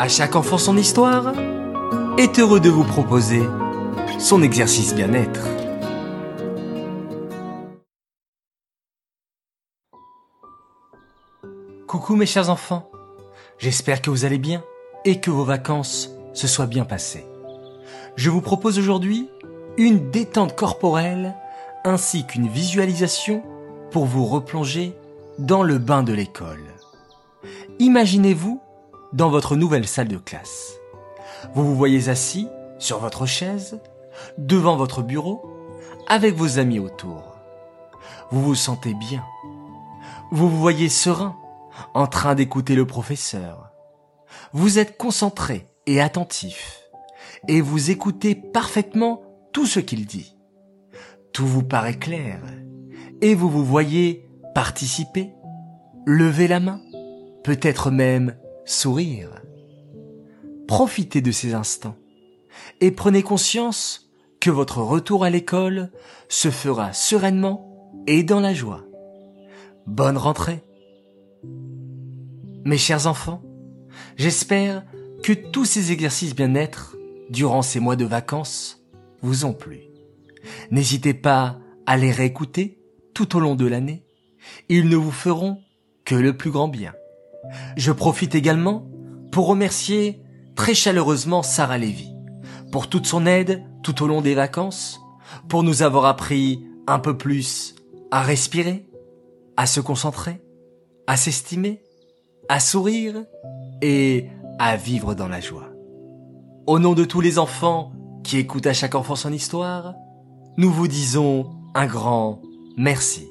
À chaque enfant son histoire est heureux de vous proposer son exercice bien-être. Coucou mes chers enfants, j'espère que vous allez bien et que vos vacances se soient bien passées. Je vous propose aujourd'hui une détente corporelle ainsi qu'une visualisation pour vous replonger dans le bain de l'école. Imaginez-vous dans votre nouvelle salle de classe. Vous vous voyez assis sur votre chaise, devant votre bureau, avec vos amis autour. Vous vous sentez bien. Vous vous voyez serein, en train d'écouter le professeur. Vous êtes concentré et attentif, et vous écoutez parfaitement tout ce qu'il dit. Tout vous paraît clair, et vous vous voyez participer, lever la main, peut-être même sourire. Profitez de ces instants et prenez conscience que votre retour à l'école se fera sereinement et dans la joie. Bonne rentrée. Mes chers enfants, j'espère que tous ces exercices bien-être durant ces mois de vacances vous ont plu. N'hésitez pas à les réécouter tout au long de l'année. Ils ne vous feront que le plus grand bien. Je profite également pour remercier très chaleureusement Sarah Lévy pour toute son aide tout au long des vacances, pour nous avoir appris un peu plus à respirer, à se concentrer, à s'estimer, à sourire et à vivre dans la joie. Au nom de tous les enfants qui écoutent à chaque enfant son histoire, nous vous disons un grand merci.